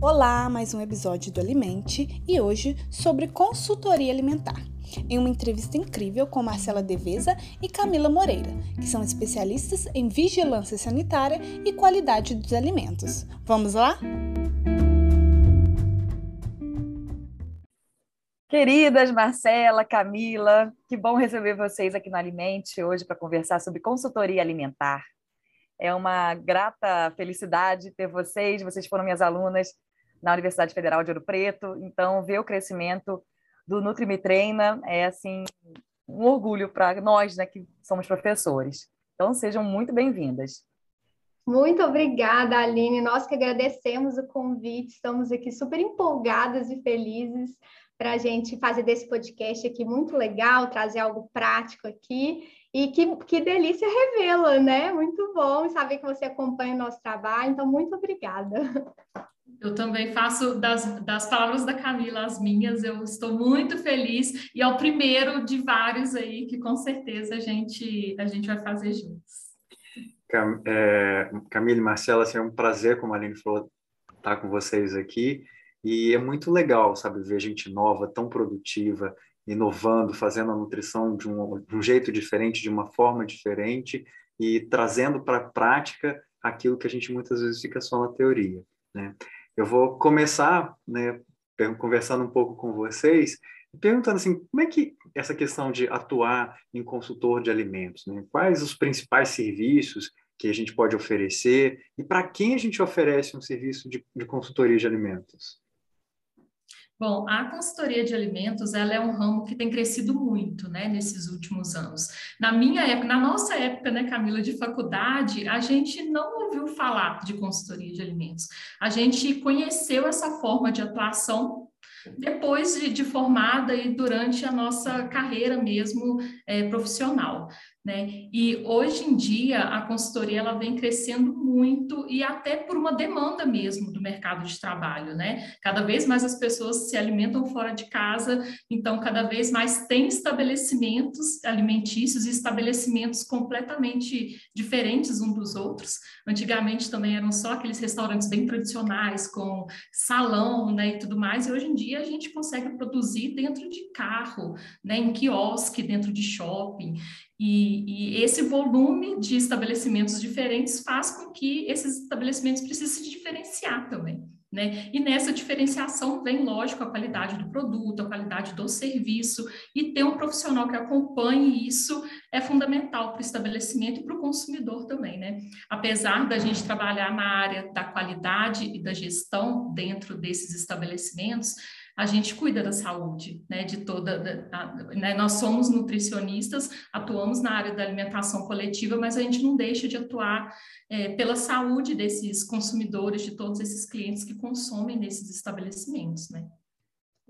Olá, mais um episódio do Alimente e hoje sobre consultoria alimentar. Em uma entrevista incrível com Marcela Deveza e Camila Moreira, que são especialistas em vigilância sanitária e qualidade dos alimentos. Vamos lá? Queridas Marcela, Camila, que bom receber vocês aqui no Alimente hoje para conversar sobre consultoria alimentar. É uma grata felicidade ter vocês, vocês foram minhas alunas na Universidade Federal de Ouro Preto, então ver o crescimento do Nutri Me Treina é assim um orgulho para nós, né, que somos professores. Então sejam muito bem-vindas. Muito obrigada, Aline. Nós que agradecemos o convite, estamos aqui super empolgadas e felizes para a gente fazer desse podcast aqui muito legal, trazer algo prático aqui. E que, que delícia revê-la, né? Muito bom saber que você acompanha o nosso trabalho. Então, muito obrigada. Eu também faço das, das palavras da Camila as minhas. Eu estou muito feliz e é o primeiro de vários aí que com certeza a gente, a gente vai fazer juntos. Cam, é, Camila e Marcela, assim, é um prazer, como a Aline falou, estar com vocês aqui. E é muito legal, sabe, ver gente nova, tão produtiva, inovando, fazendo a nutrição de um, de um jeito diferente, de uma forma diferente e trazendo para a prática aquilo que a gente muitas vezes fica só na teoria. Né? Eu vou começar né, conversando um pouco com vocês, perguntando assim, como é que essa questão de atuar em consultor de alimentos, né? quais os principais serviços que a gente pode oferecer e para quem a gente oferece um serviço de, de consultoria de alimentos? Bom, a consultoria de alimentos, ela é um ramo que tem crescido muito, né, nesses últimos anos. Na minha época, na nossa época, né, Camila, de faculdade, a gente não ouviu falar de consultoria de alimentos. A gente conheceu essa forma de atuação depois de, de formada e durante a nossa carreira mesmo é, profissional. Né? E hoje em dia a consultoria ela vem crescendo muito e até por uma demanda mesmo do mercado de trabalho, né? Cada vez mais as pessoas se alimentam fora de casa, então cada vez mais tem estabelecimentos alimentícios e estabelecimentos completamente diferentes um dos outros. Antigamente também eram só aqueles restaurantes bem tradicionais com salão, né, e tudo mais. E hoje em dia a gente consegue produzir dentro de carro, né, em quiosque, dentro de shopping. E, e, esse volume de estabelecimentos diferentes faz com que esses estabelecimentos precisem se diferenciar também. Né? E nessa diferenciação vem, lógico, a qualidade do produto, a qualidade do serviço, e ter um profissional que acompanhe isso é fundamental para o estabelecimento e para o consumidor também. Né? Apesar da gente trabalhar na área da qualidade e da gestão dentro desses estabelecimentos, a gente cuida da saúde, né, de toda, da, né, nós somos nutricionistas, atuamos na área da alimentação coletiva, mas a gente não deixa de atuar é, pela saúde desses consumidores, de todos esses clientes que consomem nesses estabelecimentos, né.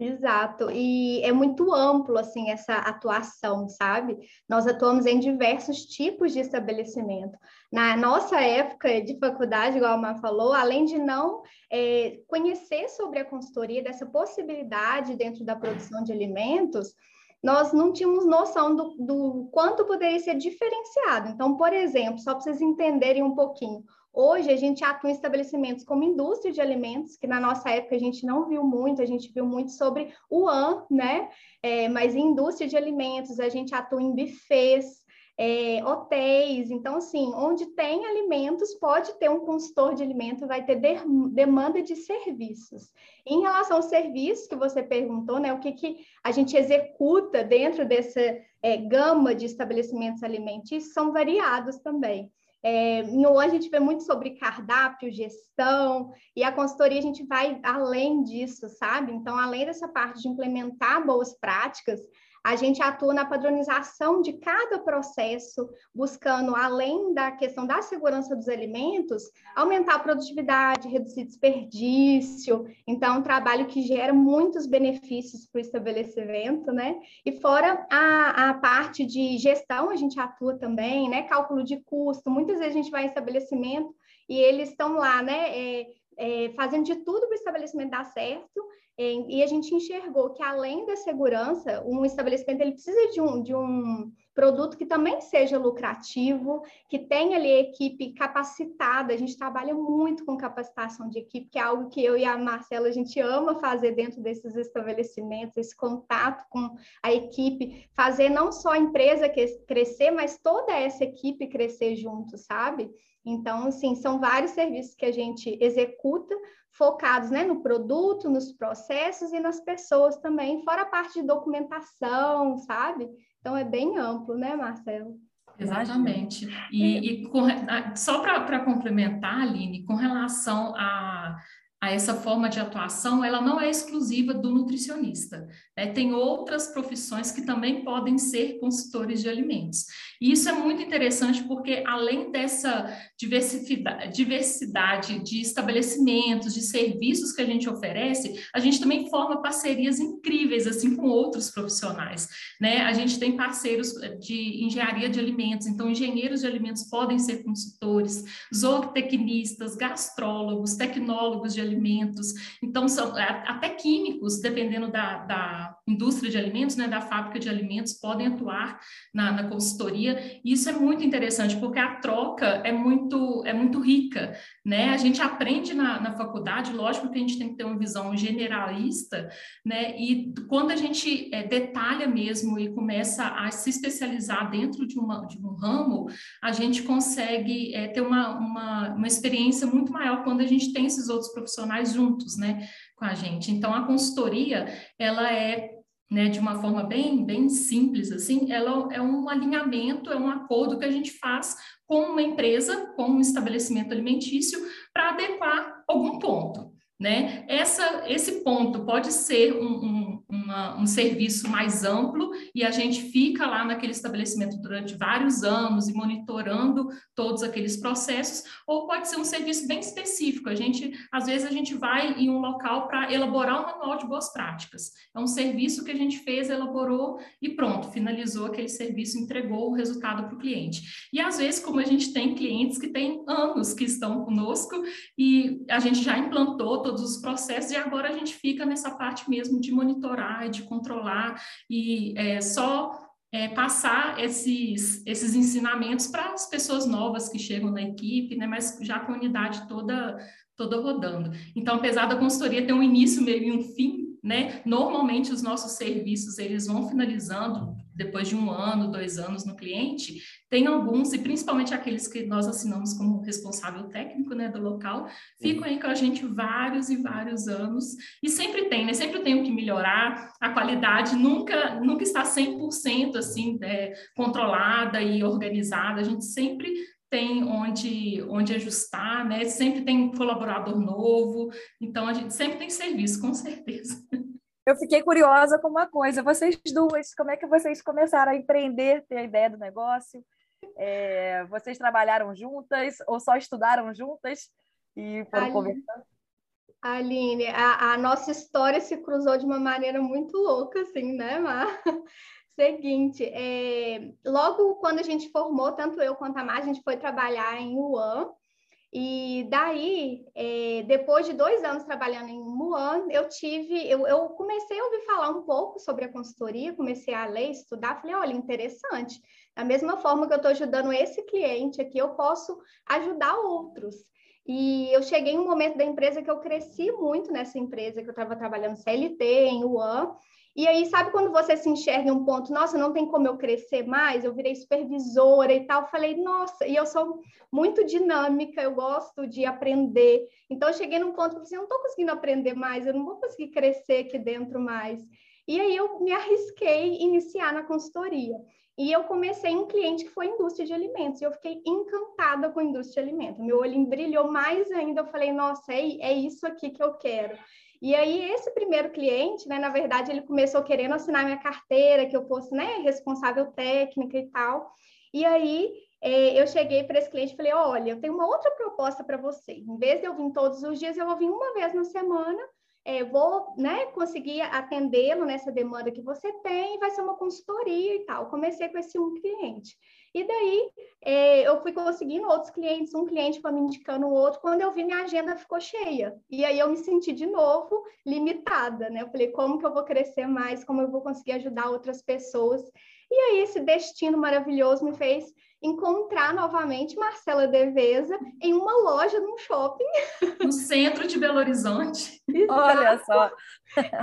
Exato, e é muito amplo assim essa atuação, sabe? Nós atuamos em diversos tipos de estabelecimento. Na nossa época de faculdade, igual a Mar falou, além de não é, conhecer sobre a consultoria, dessa possibilidade dentro da produção de alimentos, nós não tínhamos noção do, do quanto poderia ser diferenciado. Então, por exemplo, só para vocês entenderem um pouquinho, Hoje a gente atua em estabelecimentos como indústria de alimentos, que na nossa época a gente não viu muito, a gente viu muito sobre o AN, né? É, mas em indústria de alimentos a gente atua em buffets, é, hotéis. Então, assim, onde tem alimentos, pode ter um consultor de alimentos, vai ter de, demanda de serviços. Em relação ao serviço que você perguntou, né, o que, que a gente executa dentro dessa é, gama de estabelecimentos alimentícios são variados também. É, no a gente vê muito sobre cardápio, gestão, e a consultoria a gente vai além disso, sabe? Então, além dessa parte de implementar boas práticas, a gente atua na padronização de cada processo, buscando, além da questão da segurança dos alimentos, aumentar a produtividade, reduzir desperdício. Então, um trabalho que gera muitos benefícios para o estabelecimento, né? E fora a, a parte de gestão, a gente atua também, né? Cálculo de custo. Muitas vezes a gente vai em estabelecimento e eles estão lá, né? É, é, fazendo de tudo para o estabelecimento dar certo, e a gente enxergou que, além da segurança, um estabelecimento ele precisa de um, de um produto que também seja lucrativo, que tenha ali equipe capacitada. A gente trabalha muito com capacitação de equipe, que é algo que eu e a Marcela a gente ama fazer dentro desses estabelecimentos, esse contato com a equipe, fazer não só a empresa crescer, mas toda essa equipe crescer junto, sabe? Então, assim, são vários serviços que a gente executa focados né, no produto, nos processos e nas pessoas também, fora a parte de documentação, sabe? Então é bem amplo, né, Marcelo? Exatamente. E, e com, só para complementar, Aline, com relação a a essa forma de atuação, ela não é exclusiva do nutricionista. Né? Tem outras profissões que também podem ser consultores de alimentos. E isso é muito interessante porque, além dessa diversidade, de estabelecimentos, de serviços que a gente oferece, a gente também forma parcerias incríveis assim com outros profissionais. Né? A gente tem parceiros de engenharia de alimentos, então engenheiros de alimentos podem ser consultores, zootecnistas, gastrólogos, tecnólogos de alimentos, então são até químicos, dependendo da, da indústria de alimentos, né, da fábrica de alimentos, podem atuar na, na consultoria. E isso é muito interessante, porque a troca é muito, é muito rica, né? A gente aprende na, na faculdade, lógico que a gente tem que ter uma visão generalista, né? E quando a gente é, detalha mesmo e começa a se especializar dentro de, uma, de um ramo, a gente consegue é, ter uma, uma, uma experiência muito maior quando a gente tem esses outros profissionais juntos, né? Com a gente. Então, a consultoria, ela é né, de uma forma bem, bem simples, assim, ela é um alinhamento, é um acordo que a gente faz com uma empresa, com um estabelecimento alimentício, para adequar algum ponto. Né? Essa, esse ponto pode ser um, um, uma, um serviço mais amplo e a gente fica lá naquele estabelecimento durante vários anos e monitorando todos aqueles processos, ou pode ser um serviço bem específico. A gente, às vezes, a gente vai em um local para elaborar um manual de boas práticas. É um serviço que a gente fez, elaborou e pronto, finalizou aquele serviço, entregou o resultado para o cliente. E às vezes, como a gente tem clientes que têm anos que estão conosco e a gente já implantou todos os processos, e agora a gente fica nessa parte mesmo de monitorar, de controlar, e é, só é, passar esses, esses ensinamentos para as pessoas novas que chegam na equipe, né, mas já com a unidade toda, toda rodando. Então, apesar da consultoria ter um início, meio e um fim, né, normalmente os nossos serviços eles vão finalizando depois de um ano, dois anos no cliente, tem alguns, e principalmente aqueles que nós assinamos como responsável técnico né, do local, ficam aí com a gente vários e vários anos, e sempre tem, né? Sempre tem o que melhorar, a qualidade nunca, nunca está 100% assim, é, controlada e organizada, a gente sempre tem onde, onde ajustar, né? Sempre tem colaborador novo, então a gente sempre tem serviço, com certeza. Eu fiquei curiosa com uma coisa. Vocês duas, como é que vocês começaram a empreender, ter a ideia do negócio? É, vocês trabalharam juntas ou só estudaram juntas e foram Aline, conversando? Aline, a, a, nossa história se cruzou de uma maneira muito louca, assim, né, Mar? Seguinte, é, logo quando a gente formou, tanto eu quanto a Mar, a gente foi trabalhar em Wuhan, e daí, é, depois de dois anos trabalhando em Wuhan, eu tive, eu, eu, comecei a ouvir falar um pouco sobre a consultoria, comecei a ler, estudar, falei, olha, interessante. Da mesma forma que eu estou ajudando esse cliente aqui, eu posso ajudar outros. E eu cheguei em um momento da empresa que eu cresci muito nessa empresa, que eu estava trabalhando CLT, em Wuhan, e aí, sabe quando você se enxerga em um ponto, nossa, não tem como eu crescer mais? Eu virei supervisora e tal. Falei, nossa, e eu sou muito dinâmica, eu gosto de aprender. Então, eu cheguei num ponto que eu assim, não estou conseguindo aprender mais, eu não vou conseguir crescer aqui dentro mais. E aí, eu me arrisquei iniciar na consultoria. E eu comecei um cliente que foi indústria de alimentos, e eu fiquei encantada com a indústria de alimentos. Meu olho brilhou mais ainda, eu falei, nossa, é, é isso aqui que eu quero. E aí, esse primeiro cliente, né, na verdade, ele começou querendo assinar minha carteira, que eu fosse, né, responsável técnica e tal. E aí, é, eu cheguei para esse cliente e falei: olha, eu tenho uma outra proposta para você. Em vez de eu vir todos os dias, eu vou vir uma vez na semana. É, vou né, conseguir atendê-lo nessa demanda que você tem, vai ser uma consultoria e tal. Comecei com esse um cliente. E daí é, eu fui conseguindo outros clientes, um cliente foi me indicando o outro, quando eu vi minha agenda ficou cheia. E aí eu me senti de novo limitada, né? Eu falei, como que eu vou crescer mais, como eu vou conseguir ajudar outras pessoas? E aí esse destino maravilhoso me fez encontrar novamente Marcela Deveza em uma loja num shopping. No centro de Belo Horizonte. Olha só.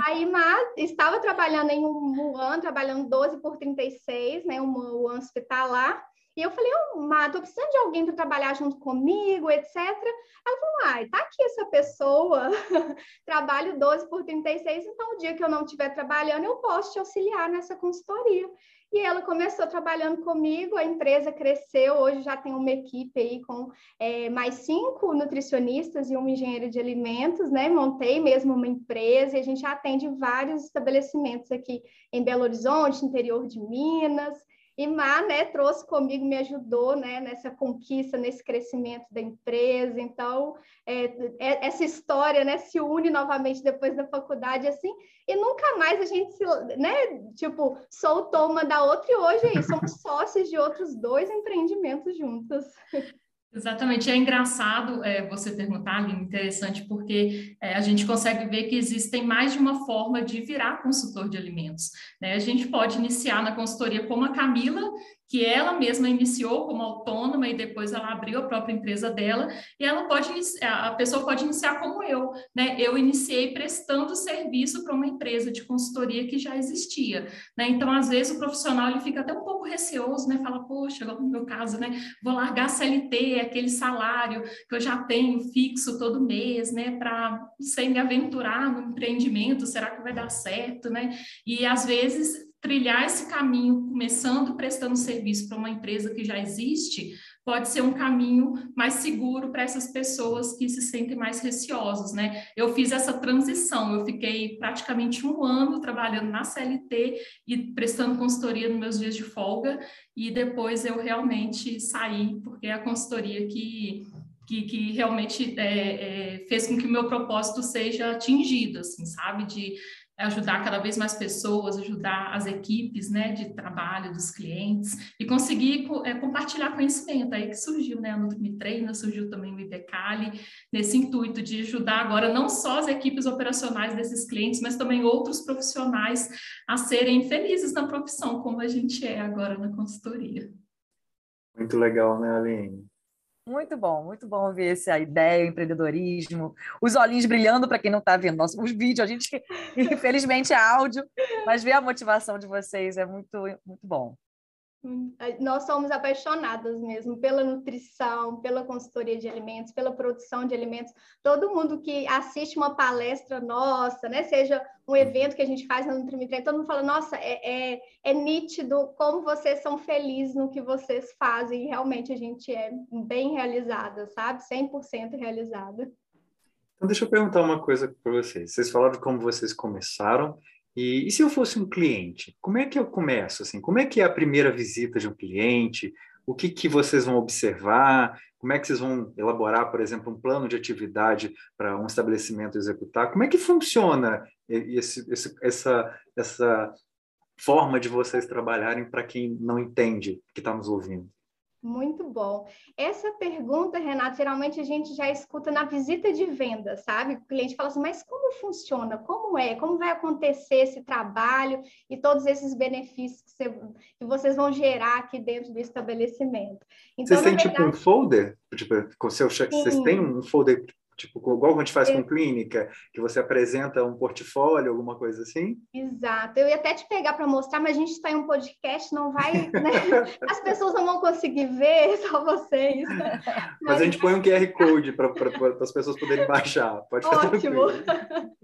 Aí, mas estava trabalhando em um Muan, trabalhando 12 por 36, né? Um Muan hospitalar. E eu falei, oh, Má, tô precisando de alguém para trabalhar junto comigo, etc. Ela falou, ai, tá aqui essa pessoa, trabalho 12 por 36, então o dia que eu não estiver trabalhando, eu posso te auxiliar nessa consultoria. E ela começou trabalhando comigo, a empresa cresceu, hoje já tem uma equipe aí com é, mais cinco nutricionistas e uma engenheira de alimentos, né? Montei mesmo uma empresa e a gente atende vários estabelecimentos aqui em Belo Horizonte, interior de Minas. E Má, né, trouxe comigo, me ajudou, né, nessa conquista, nesse crescimento da empresa. Então, é, é, essa história, né, se une novamente depois da faculdade, assim, e nunca mais a gente se, né, tipo, soltou uma da outra e hoje isso, somos sócios de outros dois empreendimentos juntos. Exatamente, é engraçado é, você perguntar, Aline, interessante, porque é, a gente consegue ver que existem mais de uma forma de virar consultor de alimentos. Né? A gente pode iniciar na consultoria como a Camila, que ela mesma iniciou como autônoma e depois ela abriu a própria empresa dela, e ela pode a pessoa pode iniciar como eu, né? Eu iniciei prestando serviço para uma empresa de consultoria que já existia, né? Então, às vezes o profissional ele fica até um pouco receoso, né? Fala, poxa, no meu caso, né, vou largar CLT, aquele salário que eu já tenho fixo todo mês, né, para sem me aventurar no empreendimento, será que vai dar certo, né? E às vezes trilhar esse caminho, começando prestando serviço para uma empresa que já existe, pode ser um caminho mais seguro para essas pessoas que se sentem mais receosas, né? Eu fiz essa transição, eu fiquei praticamente um ano trabalhando na CLT e prestando consultoria nos meus dias de folga, e depois eu realmente saí, porque é a consultoria que que, que, realmente é, é, fez com que o meu propósito seja atingido, assim, sabe? De ajudar cada vez mais pessoas, ajudar as equipes né, de trabalho dos clientes e conseguir é, compartilhar conhecimento. Aí que surgiu né, a Nutrimi Treina, surgiu também o IBCali, nesse intuito de ajudar agora não só as equipes operacionais desses clientes, mas também outros profissionais a serem felizes na profissão, como a gente é agora na consultoria. Muito legal, né, Aline? Muito bom, muito bom ver essa ideia, o empreendedorismo, os olhinhos brilhando para quem não está vendo nosso, os vídeos, a gente, infelizmente, é áudio, mas ver a motivação de vocês é muito, muito bom. Nós somos apaixonadas mesmo pela nutrição, pela consultoria de alimentos, pela produção de alimentos. Todo mundo que assiste uma palestra nossa, né, seja um evento que a gente faz na Nutrimitrein, todo mundo fala: nossa, é, é, é, nítido como vocês são felizes no que vocês fazem. E realmente a gente é bem realizada, sabe? 100% realizada. Então, deixa eu perguntar uma coisa para vocês. Vocês falaram de como vocês começaram e, e, se eu fosse um cliente, como é que eu começo? Assim, como é que é a primeira visita de um cliente? O que, que vocês vão observar? Como é que vocês vão elaborar, por exemplo, um plano de atividade para um estabelecimento executar? Como é que funciona esse, esse, essa, essa forma de vocês trabalharem para quem não entende, que está nos ouvindo? Muito bom. Essa pergunta, Renato, geralmente a gente já escuta na visita de venda, sabe? O cliente fala assim, mas como funciona? Como é? Como vai acontecer esse trabalho e todos esses benefícios que, você, que vocês vão gerar aqui dentro do estabelecimento? Então, vocês têm verdade... tipo um folder? Tipo, seu, vocês têm um folder Tipo, igual a gente faz com clínica, que você apresenta um portfólio, alguma coisa assim? Exato. Eu ia até te pegar para mostrar, mas a gente está em um podcast, não vai. Né? As pessoas não vão conseguir ver, só vocês. Mas, mas a gente põe um QR Code para as pessoas poderem baixar. Pode ficar Ótimo.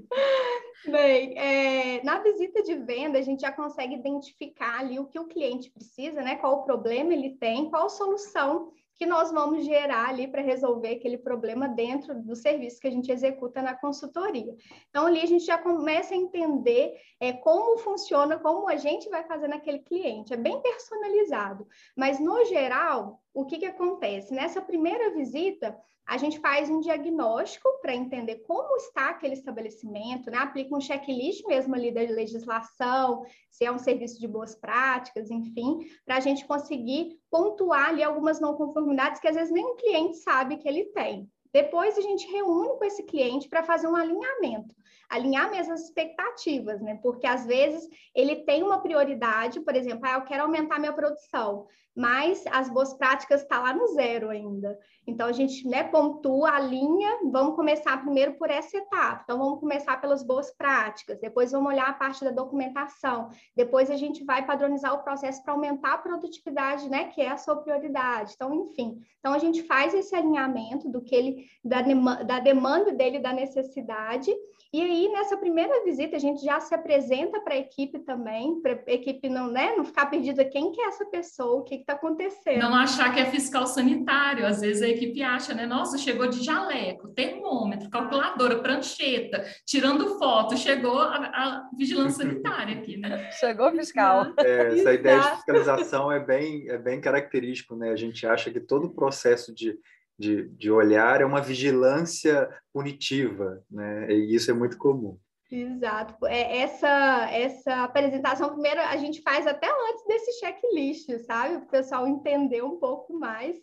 Bem, é, na visita de venda, a gente já consegue identificar ali o que o cliente precisa, né? Qual o problema ele tem, qual solução que nós vamos gerar ali para resolver aquele problema dentro do serviço que a gente executa na consultoria. Então, ali a gente já começa a entender é, como funciona, como a gente vai fazer naquele cliente. É bem personalizado, mas no geral, o que, que acontece? Nessa primeira visita, a gente faz um diagnóstico para entender como está aquele estabelecimento, né? aplica um checklist mesmo ali da legislação, se é um serviço de boas práticas, enfim, para a gente conseguir pontuar ali algumas não conformidades que às vezes nem o cliente sabe que ele tem. Depois a gente reúne com esse cliente para fazer um alinhamento alinhar mesmo as expectativas, né? Porque às vezes ele tem uma prioridade, por exemplo, ah, eu quero aumentar minha produção, mas as boas práticas estão tá lá no zero ainda. Então a gente né, pontua a linha, vamos começar primeiro por essa etapa. Então vamos começar pelas boas práticas, depois vamos olhar a parte da documentação, depois a gente vai padronizar o processo para aumentar a produtividade, né? Que é a sua prioridade. Então, enfim, então a gente faz esse alinhamento do que ele da, da demanda dele, da necessidade e aí, nessa primeira visita, a gente já se apresenta para a equipe também, para a equipe não, né, não ficar perdida quem que é essa pessoa, o que está acontecendo. Não achar que é fiscal sanitário. Às vezes a equipe acha, né? Nossa, chegou de jaleco, termômetro, calculadora, prancheta, tirando foto, chegou a, a vigilância sanitária aqui, né? Chegou fiscal. É, essa ideia de fiscalização é bem, é bem característico, né? A gente acha que todo o processo de de, de olhar é uma vigilância punitiva, né? E isso é muito comum. Exato. É, essa, essa apresentação, primeiro, a gente faz até antes desse checklist, sabe? Para o pessoal entender um pouco mais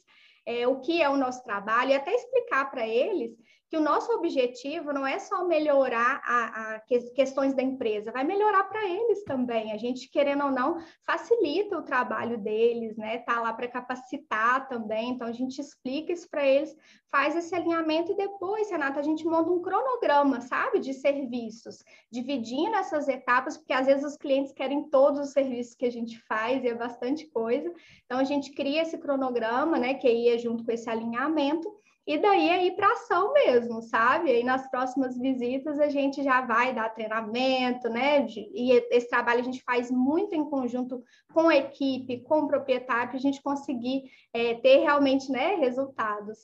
é, o que é o nosso trabalho e até explicar para eles que o nosso objetivo não é só melhorar a, a questões da empresa, vai melhorar para eles também. A gente, querendo ou não, facilita o trabalho deles, né? Tá lá para capacitar também. Então, a gente explica isso para eles, faz esse alinhamento e depois, Renata, a gente monta um cronograma, sabe, de serviços, dividindo essas etapas, porque às vezes os clientes querem todos os serviços que a gente faz e é bastante coisa. Então, a gente cria esse cronograma, né, que aí é junto com esse alinhamento e daí é ir para ação mesmo, sabe? Aí nas próximas visitas a gente já vai dar treinamento, né? E esse trabalho a gente faz muito em conjunto com a equipe, com o proprietário, para a gente conseguir é, ter realmente né, resultados.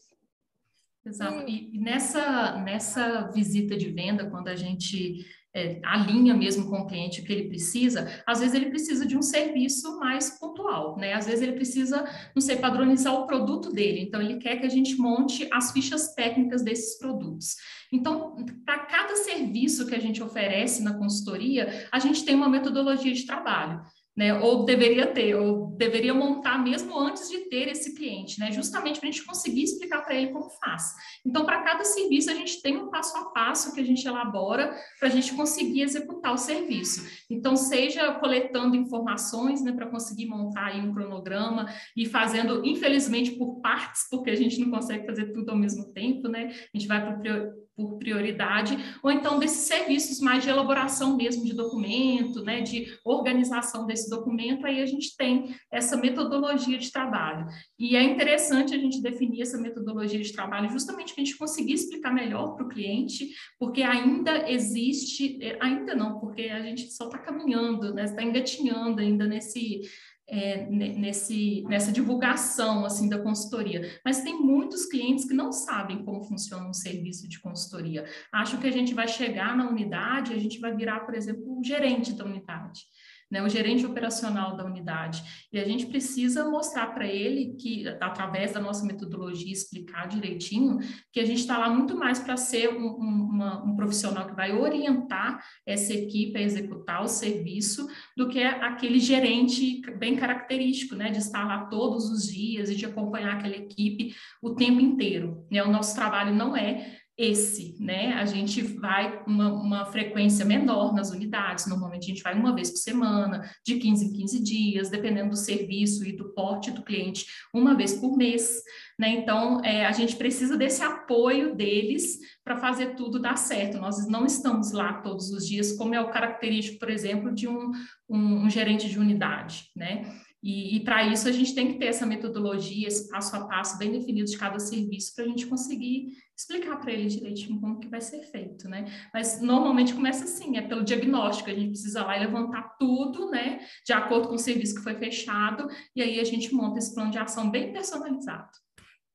Exato. E nessa, nessa visita de venda, quando a gente é, alinha mesmo com o cliente o que ele precisa, às vezes ele precisa de um serviço mais pontual, né? Às vezes ele precisa, não sei, padronizar o produto dele, então ele quer que a gente monte as fichas técnicas desses produtos. Então, para cada serviço que a gente oferece na consultoria, a gente tem uma metodologia de trabalho né? Ou deveria ter, ou deveria montar mesmo antes de ter esse cliente, né? Justamente para a gente conseguir explicar para ele como faz. Então, para cada serviço, a gente tem um passo a passo que a gente elabora para a gente conseguir executar o serviço. Então, seja coletando informações, né, para conseguir montar aí um cronograma e fazendo, infelizmente, por partes, porque a gente não consegue fazer tudo ao mesmo tempo, né? A gente vai para por prioridade, ou então desses serviços mais de elaboração mesmo de documento, né, de organização desse documento, aí a gente tem essa metodologia de trabalho. E é interessante a gente definir essa metodologia de trabalho justamente para a gente conseguir explicar melhor para o cliente, porque ainda existe, ainda não, porque a gente só está caminhando, né, está engatinhando ainda nesse é, nesse, nessa divulgação assim da consultoria, mas tem muitos clientes que não sabem como funciona um serviço de consultoria. Acham que a gente vai chegar na unidade, a gente vai virar, por exemplo, o gerente da unidade né, o gerente operacional da unidade. E a gente precisa mostrar para ele que, através da nossa metodologia, explicar direitinho que a gente está lá muito mais para ser um, um, uma, um, profissional que vai orientar essa equipe a executar o serviço do que aquele gerente bem característico, né, de estar lá todos os dias e de acompanhar aquela equipe o tempo inteiro. Né? O nosso trabalho não é esse, né? A gente vai uma, uma frequência menor nas unidades, normalmente a gente vai uma vez por semana, de 15 em 15 dias, dependendo do serviço e do porte do cliente, uma vez por mês, né? Então, é, a gente precisa desse apoio deles para fazer tudo dar certo. Nós não estamos lá todos os dias, como é o característico, por exemplo, de um, um, um gerente de unidade, né? E, e para isso a gente tem que ter essa metodologia, esse passo a passo bem definido de cada serviço para a gente conseguir explicar para ele direitinho como que vai ser feito, né? Mas normalmente começa assim, é pelo diagnóstico, a gente precisa lá levantar tudo, né, de acordo com o serviço que foi fechado, e aí a gente monta esse plano de ação bem personalizado.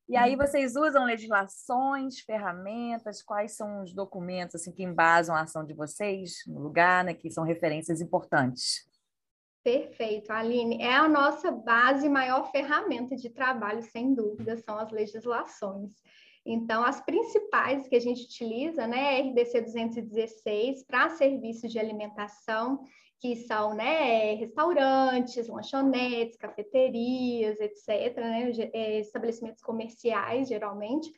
E aí vocês usam legislações, ferramentas, quais são os documentos assim que embasam a ação de vocês no lugar, né, que são referências importantes? Perfeito, Aline. É a nossa base, maior ferramenta de trabalho, sem dúvida, são as legislações. Então, as principais que a gente utiliza, né, é RDC 216 para serviços de alimentação, que são, né, restaurantes, lanchonetes, cafeterias, etc., né, é, estabelecimentos comerciais, geralmente.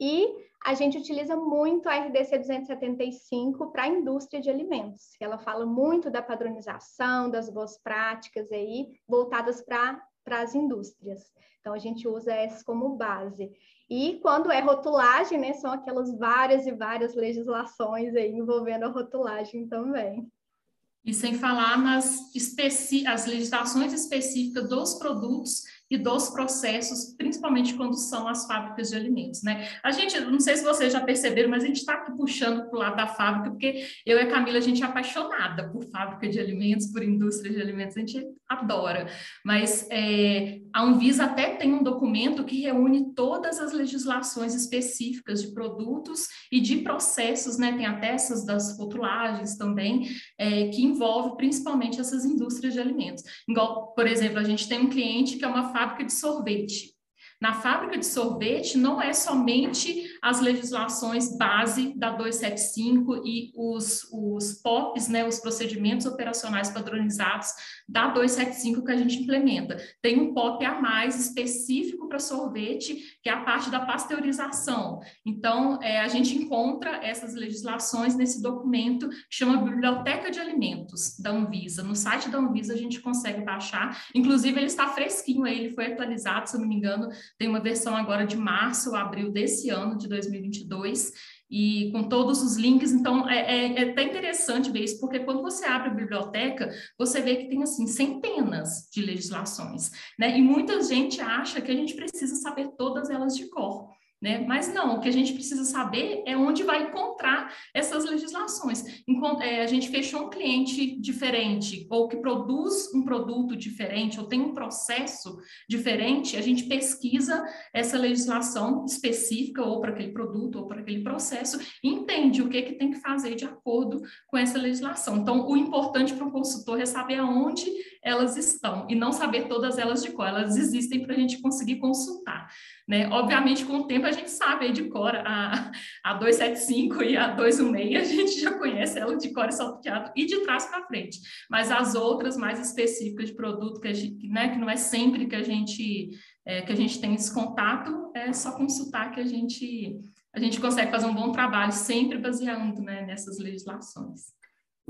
E a gente utiliza muito a RDC 275 para a indústria de alimentos. Ela fala muito da padronização, das boas práticas aí, voltadas para as indústrias. Então, a gente usa essas como base. E quando é rotulagem, né, são aquelas várias e várias legislações aí envolvendo a rotulagem também. E sem falar nas especi as legislações específicas dos produtos e dos processos, principalmente quando são as fábricas de alimentos, né? A gente, não sei se vocês já perceberam, mas a gente está aqui puxando para o lado da fábrica, porque eu e a Camila, a gente é apaixonada por fábrica de alimentos, por indústria de alimentos, a gente adora. Mas é, a Anvisa até tem um documento que reúne todas as legislações específicas de produtos e de processos, né? Tem até essas das rotulagens também, é, que envolve principalmente essas indústrias de alimentos. Igual, por exemplo, a gente tem um cliente que é uma fábrica de sorvete. Na fábrica de sorvete, não é somente as legislações base da 275 e os, os POPs, né, os procedimentos operacionais padronizados da 275 que a gente implementa. Tem um POP a mais específico para sorvete, que é a parte da pasteurização. Então, é, a gente encontra essas legislações nesse documento que chama Biblioteca de Alimentos da Anvisa. No site da Anvisa a gente consegue baixar. Inclusive, ele está fresquinho aí, ele foi atualizado, se não me engano, tem uma versão agora de março ou abril desse ano, de 2022, e com todos os links. Então, é, é, é, até interessante ver isso, porque quando você abre a biblioteca, você vê que tem, assim, centenas de legislações, né? E muita gente acha que a gente precisa saber todas elas de cor. Né? Mas não, o que a gente precisa saber é onde vai encontrar essas legislações. Enquanto, é, a gente fechou um cliente diferente, ou que produz um produto diferente, ou tem um processo diferente, a gente pesquisa essa legislação específica, ou para aquele produto, ou para aquele processo, e entende o que, que tem que fazer de acordo com essa legislação. Então, o importante para um consultor é saber aonde elas estão, e não saber todas elas de qual elas existem para a gente conseguir consultar. Né? Obviamente, com o tempo, a gente sabe aí de cor a, a 275 e a 216, a gente já conhece ela de cor e salteado e de trás para frente. Mas as outras mais específicas de produto, que, gente, né, que não é sempre que a gente é, que a gente tem esse contato, é só consultar que a gente a gente consegue fazer um bom trabalho, sempre baseando né, nessas legislações.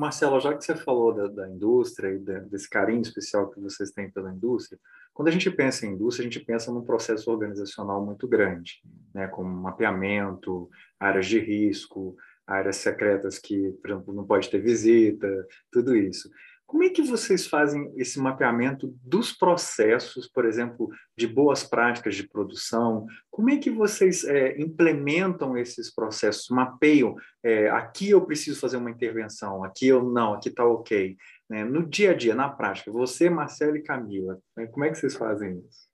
Marcelo, já que você falou da, da indústria e desse carinho especial que vocês têm pela indústria, quando a gente pensa em indústria, a gente pensa num processo organizacional muito grande, né, como mapeamento, áreas de risco, áreas secretas que, por exemplo, não pode ter visita, tudo isso. Como é que vocês fazem esse mapeamento dos processos, por exemplo, de boas práticas de produção? Como é que vocês é, implementam esses processos, mapeiam? É, aqui eu preciso fazer uma intervenção, aqui eu não, aqui está ok. Né? No dia a dia, na prática, você, Marcelo e Camila, né? como é que vocês fazem isso?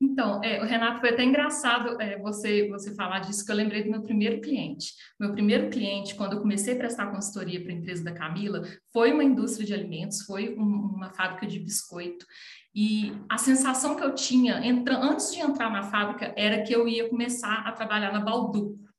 Então, é, o Renato, foi até engraçado é, você, você falar disso, que eu lembrei do meu primeiro cliente. Meu primeiro cliente, quando eu comecei a prestar consultoria para a empresa da Camila, foi uma indústria de alimentos, foi um, uma fábrica de biscoito. E a sensação que eu tinha entra, antes de entrar na fábrica era que eu ia começar a trabalhar na Balduco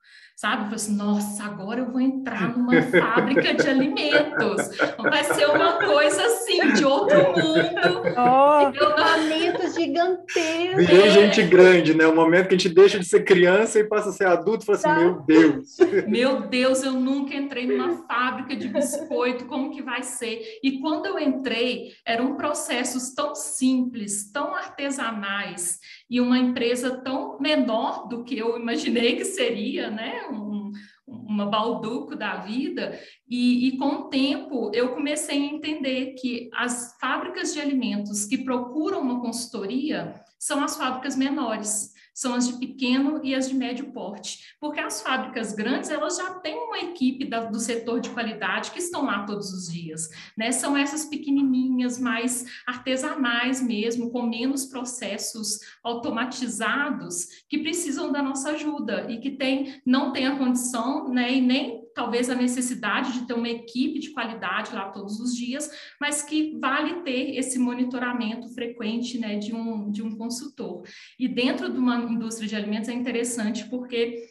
sabe? Falei assim, nossa, agora eu vou entrar numa fábrica de alimentos. Vai ser uma coisa assim, de outro mundo. Oh, equipamentos gigantescos. Virei é. gente grande, né? O momento que a gente deixa de ser criança e passa a ser adulto, fala assim, tá. meu Deus. Meu Deus, eu nunca entrei numa fábrica de biscoito, como que vai ser? E quando eu entrei, eram processos tão simples, tão artesanais, e uma empresa tão menor do que eu imaginei que seria, né? Um, uma balduco da vida, e, e, com o tempo eu comecei a entender que as fábricas de alimentos que procuram uma consultoria são as fábricas menores, são as de pequeno e as de médio porte, porque as fábricas grandes elas já têm uma equipe da, do setor de qualidade que estão lá todos os dias, né? São essas pequenininhas, mais artesanais mesmo, com menos processos automatizados, que precisam da nossa ajuda e que tem, não tem a condição, né? E nem talvez a necessidade de ter uma equipe de qualidade lá todos os dias, mas que vale ter esse monitoramento frequente né, de, um, de um consultor. E dentro de uma indústria de alimentos é interessante porque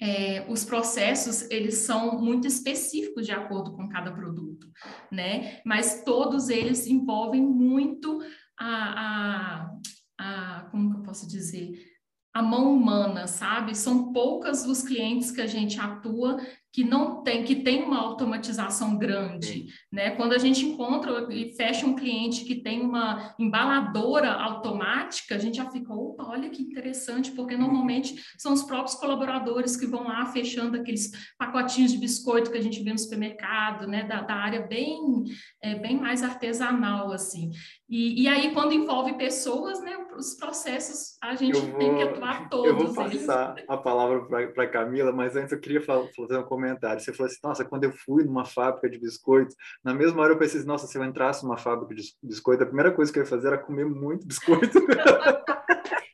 é, os processos eles são muito específicos de acordo com cada produto, né? Mas todos eles envolvem muito a, a, a como que eu posso dizer a mão humana, sabe? São poucas os clientes que a gente atua que não tem, que tem uma automatização grande, né? Quando a gente encontra e fecha um cliente que tem uma embaladora automática, a gente já fica, opa, olha que interessante, porque uhum. normalmente são os próprios colaboradores que vão lá fechando aqueles pacotinhos de biscoito que a gente vê no supermercado, né? Da, da área bem, é, bem mais artesanal, assim. E, e aí, quando envolve pessoas, né? Os processos, a gente vou, tem que atuar todos. Eu vou passar eles. a palavra para a Camila, mas antes eu queria fazer um comentário comentário. Você falou assim, nossa, quando eu fui numa fábrica de biscoitos, na mesma hora eu pensei, nossa, se eu entrasse numa fábrica de biscoito, a primeira coisa que eu ia fazer era comer muito biscoito.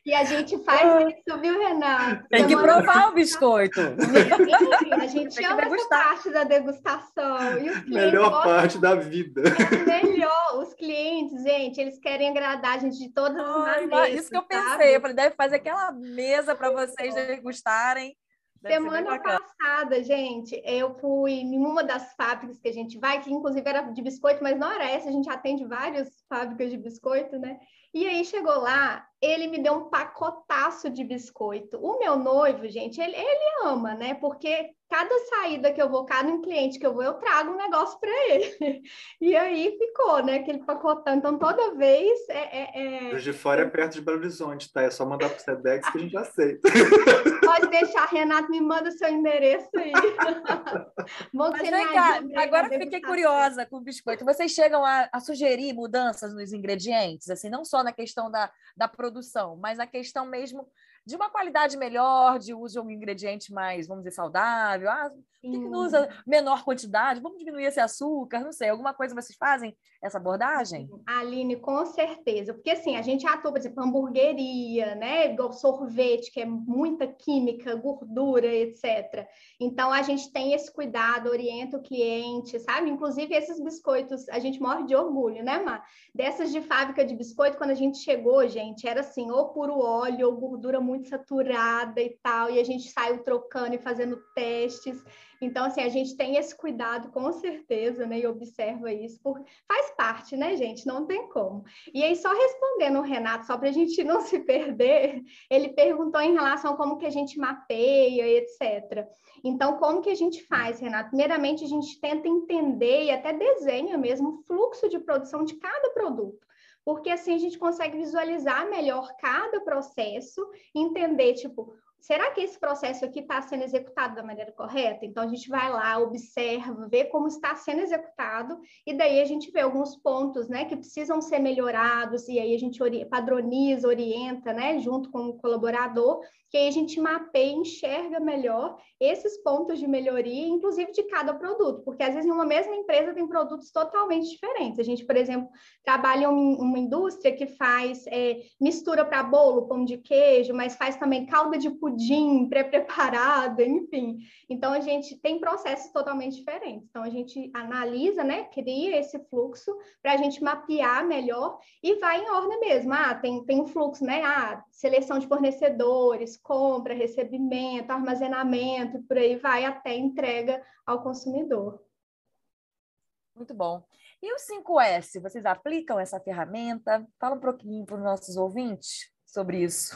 E a gente faz isso, viu, Renato? Tem que provar o biscoito. Enfim, a gente ama essa parte da degustação. E os melhor gostam... parte da vida. É melhor. Os clientes, gente, eles querem agradar a gente de todas as maneiras. Isso que eu pensei. Sabe? Eu falei, deve fazer aquela mesa para vocês degustarem. Semana passada, gente, eu fui em uma das fábricas que a gente vai, que inclusive era de biscoito, mas não era essa, a gente atende várias fábricas de biscoito, né? E aí chegou lá, ele me deu um pacotaço de biscoito. O meu noivo, gente, ele, ele ama, né? Porque cada saída que eu vou, cada um cliente que eu vou, eu trago um negócio para ele. E aí ficou, né? Aquele pacotão. Então, toda vez é. é, é... de Fora é perto de Belo Horizonte, tá? É só mandar pro Sedex que a gente aceita. Pode deixar, Renato, me manda o seu endereço aí. Bom, Mas vem cá, agora fiquei curiosa com o biscoito. Vocês chegam a, a, sugerir mudanças nos ingredientes, assim, não só na questão da, da produção, mas na questão mesmo de uma qualidade melhor, de uso de um ingrediente mais, vamos dizer, saudável. Ah, por que, que não usa menor quantidade? Vamos diminuir esse açúcar? Não sei, alguma coisa vocês fazem essa abordagem? Aline, com certeza. Porque assim, a gente atua, por exemplo, hamburgueria, né? Igual sorvete, que é muita química, gordura, etc. Então, a gente tem esse cuidado, orienta o cliente, sabe? Inclusive, esses biscoitos, a gente morre de orgulho, né, Mar? Dessas de fábrica de biscoito, quando a gente chegou, gente, era assim, ou puro óleo, ou gordura muito muito saturada e tal, e a gente saiu trocando e fazendo testes. Então, assim, a gente tem esse cuidado com certeza, né? E observa isso, porque faz parte, né, gente? Não tem como. E aí, só respondendo o Renato, só para a gente não se perder, ele perguntou em relação a como que a gente mapeia, etc. Então, como que a gente faz, Renato? Primeiramente, a gente tenta entender e até desenha mesmo o fluxo de produção de cada produto porque assim a gente consegue visualizar melhor cada processo, entender, tipo, será que esse processo aqui está sendo executado da maneira correta? Então, a gente vai lá, observa, vê como está sendo executado, e daí a gente vê alguns pontos, né, que precisam ser melhorados, e aí a gente padroniza, orienta, né, junto com o colaborador, que aí a gente mapeia, enxerga melhor esses pontos de melhoria, inclusive de cada produto, porque às vezes em uma mesma empresa tem produtos totalmente diferentes. A gente, por exemplo, trabalha em uma indústria que faz é, mistura para bolo, pão de queijo, mas faz também calda de pudim pré-preparada, enfim. Então a gente tem processos totalmente diferentes. Então a gente analisa, né, cria esse fluxo para a gente mapear melhor e vai em ordem mesmo. Ah, tem, tem um fluxo, né? Ah, seleção de fornecedores, compra, recebimento, armazenamento, por aí vai até entrega ao consumidor. Muito bom. E o 5S, vocês aplicam essa ferramenta? Fala um pouquinho para os nossos ouvintes sobre isso.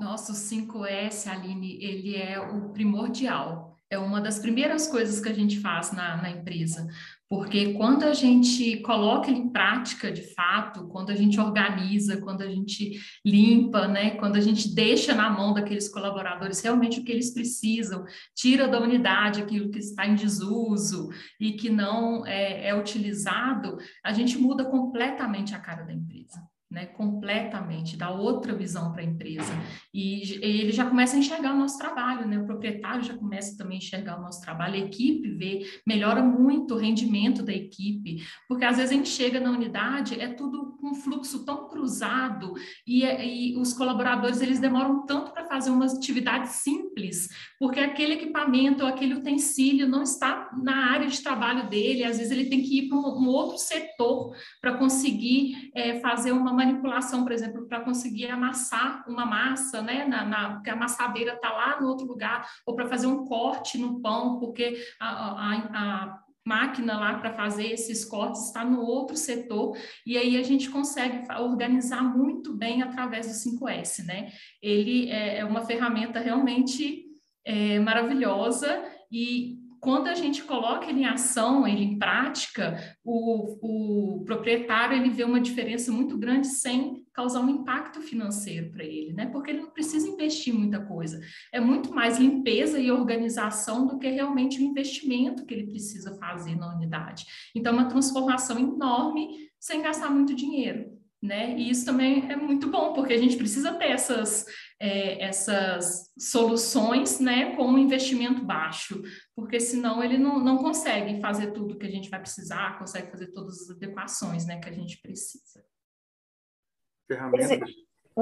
Nosso 5S, Aline, ele é o primordial. É uma das primeiras coisas que a gente faz na, na empresa, porque quando a gente coloca ele em prática de fato, quando a gente organiza, quando a gente limpa, né, quando a gente deixa na mão daqueles colaboradores realmente o que eles precisam, tira da unidade aquilo que está em desuso e que não é, é utilizado, a gente muda completamente a cara da empresa. Né, completamente, dá outra visão para a empresa. E ele já começa a enxergar o nosso trabalho, né? O proprietário já começa também a enxergar o nosso trabalho, a equipe vê, melhora muito o rendimento da equipe, porque às vezes a gente chega na unidade, é tudo com um fluxo tão cruzado e, e os colaboradores eles demoram tanto para fazer uma atividade simples, porque aquele equipamento, aquele utensílio não está na área de trabalho dele, às vezes ele tem que ir para um, um outro setor para conseguir é, fazer uma manipulação, por exemplo, para conseguir amassar uma massa, né, na, na, porque a amassadeira está lá no outro lugar, ou para fazer um corte no pão, porque a, a, a máquina lá para fazer esses cortes está no outro setor, e aí a gente consegue organizar muito bem através do 5S, né? Ele é, é uma ferramenta realmente é, maravilhosa e quando a gente coloca ele em ação, ele em prática, o, o proprietário ele vê uma diferença muito grande sem causar um impacto financeiro para ele, né? Porque ele não precisa investir muita coisa. É muito mais limpeza e organização do que realmente o investimento que ele precisa fazer na unidade. Então, é uma transformação enorme sem gastar muito dinheiro. Né? E isso também é muito bom, porque a gente precisa ter essas, é, essas soluções né, com um investimento baixo, porque senão ele não, não consegue fazer tudo que a gente vai precisar, consegue fazer todas as adequações né, que a gente precisa. Ferramentas.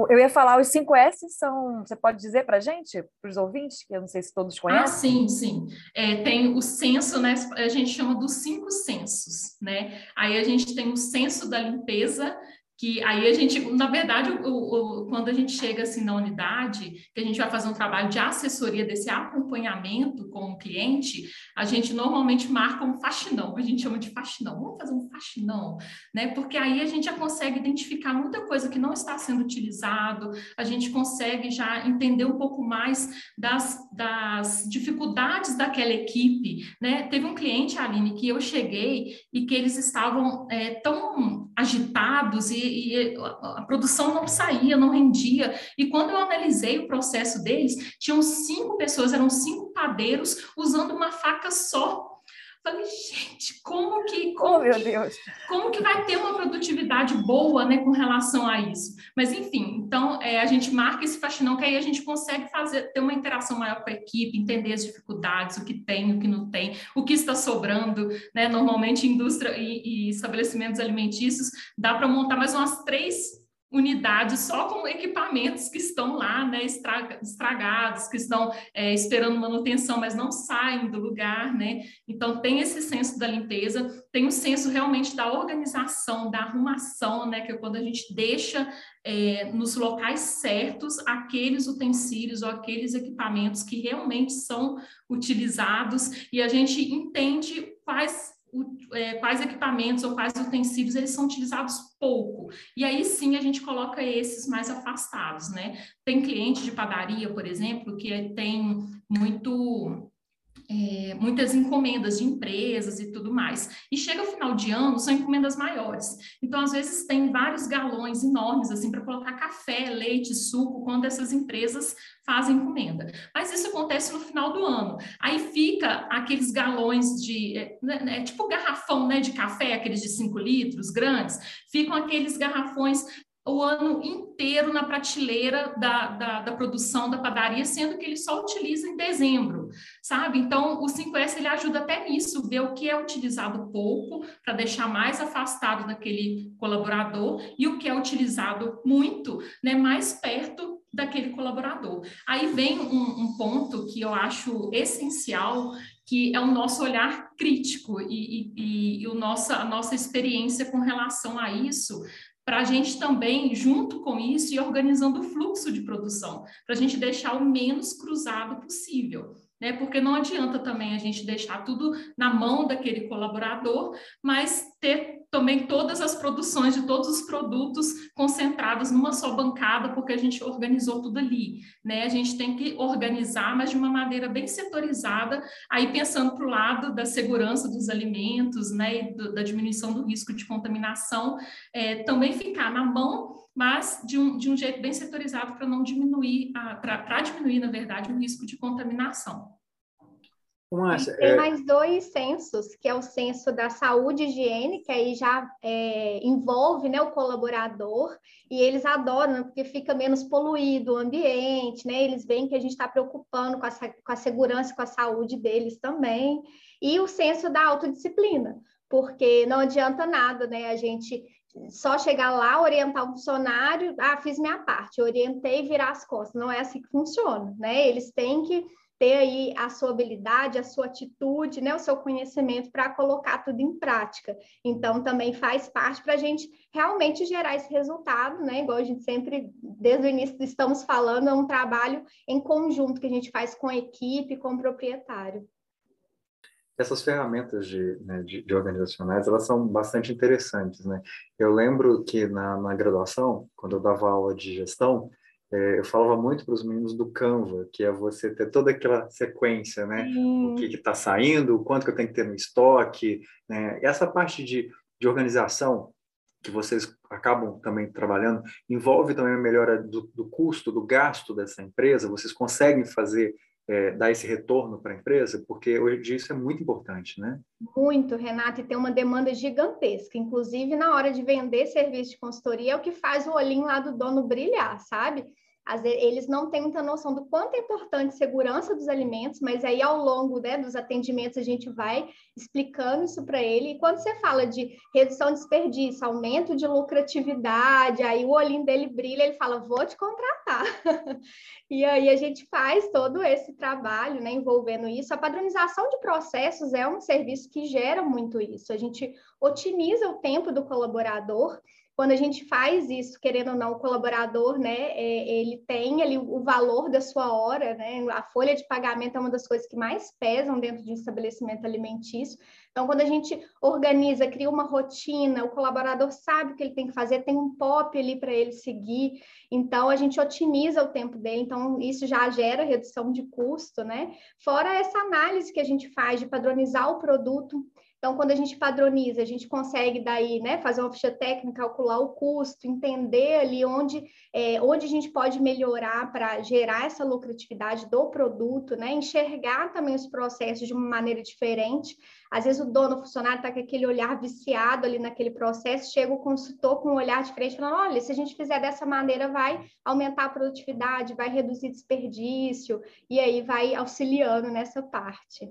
Eu ia falar, os 5S são. Você pode dizer para a gente, para os ouvintes, que eu não sei se todos conhecem? Ah, sim, sim. É, tem o censo, né? A gente chama dos cinco censos, né? Aí a gente tem o censo da limpeza, que aí a gente, na verdade, o, o, quando a gente chega assim na unidade, que a gente vai fazer um trabalho de assessoria desse acompanhamento com o cliente, a gente normalmente marca um faxinão, a gente chama de faxinão, vamos fazer um faxinão, né? Porque aí a gente já consegue identificar muita coisa que não está sendo utilizado, a gente consegue já entender um pouco mais das, das dificuldades daquela equipe, né? Teve um cliente, Aline, que eu cheguei e que eles estavam é, tão agitados e e, a produção não saía, não rendia. E quando eu analisei o processo deles, tinham cinco pessoas, eram cinco padeiros usando uma faca só Falei, gente, como que, como, oh, meu Deus. como que vai ter uma produtividade boa, né, com relação a isso? Mas enfim, então é, a gente marca esse faxinão que aí a gente consegue fazer ter uma interação maior com a equipe, entender as dificuldades, o que tem, o que não tem, o que está sobrando, né? Normalmente indústria e, e estabelecimentos alimentícios dá para montar mais umas três unidades só com equipamentos que estão lá, né, estragados, que estão é, esperando manutenção, mas não saem do lugar, né? Então tem esse senso da limpeza, tem o senso realmente da organização, da arrumação, né? Que é quando a gente deixa é, nos locais certos aqueles utensílios ou aqueles equipamentos que realmente são utilizados e a gente entende quais quais equipamentos ou quais utensílios eles são utilizados pouco. E aí sim a gente coloca esses mais afastados, né? Tem cliente de padaria, por exemplo, que tem muito é, muitas encomendas de empresas e tudo mais. E chega o final de ano, são encomendas maiores. Então, às vezes, tem vários galões enormes, assim, para colocar café, leite, suco, quando essas empresas fazem encomenda. Mas isso acontece no final do ano. Aí fica aqueles galões de, é, né, é tipo garrafão, né, de café, aqueles de 5 litros grandes, ficam aqueles garrafões o ano inteiro na prateleira da, da, da, produção da padaria, sendo que ele só utiliza em dezembro, sabe? Então, o 5S ele ajuda até nisso, ver o que é utilizado pouco, para deixar mais afastado daquele colaborador, e o que é utilizado muito, né, mais perto daquele colaborador. Aí vem um, um ponto que eu acho essencial, que é o nosso olhar crítico e, e, e o nossa, a nossa experiência com relação a isso, para a gente também, junto com isso, ir organizando o fluxo de produção, para a gente deixar o menos cruzado possível. Né? Porque não adianta também a gente deixar tudo na mão daquele colaborador, mas ter também todas as produções de todos os produtos concentrados numa só bancada, porque a gente organizou tudo ali, né? A gente tem que organizar, mas de uma maneira bem setorizada, aí pensando para o lado da segurança dos alimentos, né, e do, da diminuição do risco de contaminação, é, também ficar na mão mas de um, de um jeito bem setorizado para não diminuir, para diminuir, na verdade, o risco de contaminação. Tem é... mais dois censos, que é o censo da saúde e higiene, que aí já é, envolve né, o colaborador, e eles adoram, né, porque fica menos poluído o ambiente, né? Eles veem que a gente está preocupando com a, com a segurança com a saúde deles também. E o censo da autodisciplina, porque não adianta nada, né? A gente só chegar lá, orientar um funcionário, ah, fiz minha parte, orientei e virar as costas. Não é assim que funciona, né? Eles têm que ter aí a sua habilidade, a sua atitude, né, o seu conhecimento para colocar tudo em prática. Então, também faz parte para a gente realmente gerar esse resultado, né? Igual a gente sempre, desde o início, estamos falando, é um trabalho em conjunto que a gente faz com a equipe, com o proprietário. Essas ferramentas de, né, de, de, organizacionais, elas são bastante interessantes, né? Eu lembro que na, na graduação, quando eu dava aula de gestão, é, eu falava muito para os meninos do Canva, que é você ter toda aquela sequência, né? O que está saindo, o quanto que eu tenho que ter no estoque, né? E essa parte de, de organização que vocês acabam também trabalhando, envolve também a melhora do, do custo, do gasto dessa empresa? Vocês conseguem fazer é, dar esse retorno para a empresa? Porque hoje em dia isso é muito importante, né? Muito, Renata, e tem uma demanda gigantesca. Inclusive, na hora de vender serviço de consultoria, é o que faz o olhinho lá do dono brilhar, sabe? Eles não têm muita noção do quanto é importante segurança dos alimentos, mas aí ao longo né, dos atendimentos a gente vai explicando isso para ele. E quando você fala de redução de desperdício, aumento de lucratividade, aí o olhinho dele brilha, ele fala: vou te contratar. e aí a gente faz todo esse trabalho né, envolvendo isso. A padronização de processos é um serviço que gera muito isso. A gente otimiza o tempo do colaborador quando a gente faz isso, querendo ou não, o colaborador, né, é, ele tem ali o valor da sua hora, né, a folha de pagamento é uma das coisas que mais pesam dentro de um estabelecimento alimentício. Então, quando a gente organiza, cria uma rotina, o colaborador sabe o que ele tem que fazer, tem um POP ali para ele seguir, então a gente otimiza o tempo dele, então isso já gera redução de custo, né? Fora essa análise que a gente faz de padronizar o produto, então, quando a gente padroniza, a gente consegue daí, né, fazer uma ficha técnica, calcular o custo, entender ali onde, é, onde a gente pode melhorar para gerar essa lucratividade do produto, né, enxergar também os processos de uma maneira diferente. Às vezes o dono, o funcionário está com aquele olhar viciado ali naquele processo, chega o consultor com um olhar diferente, falando, olha, se a gente fizer dessa maneira, vai aumentar a produtividade, vai reduzir desperdício, e aí vai auxiliando nessa parte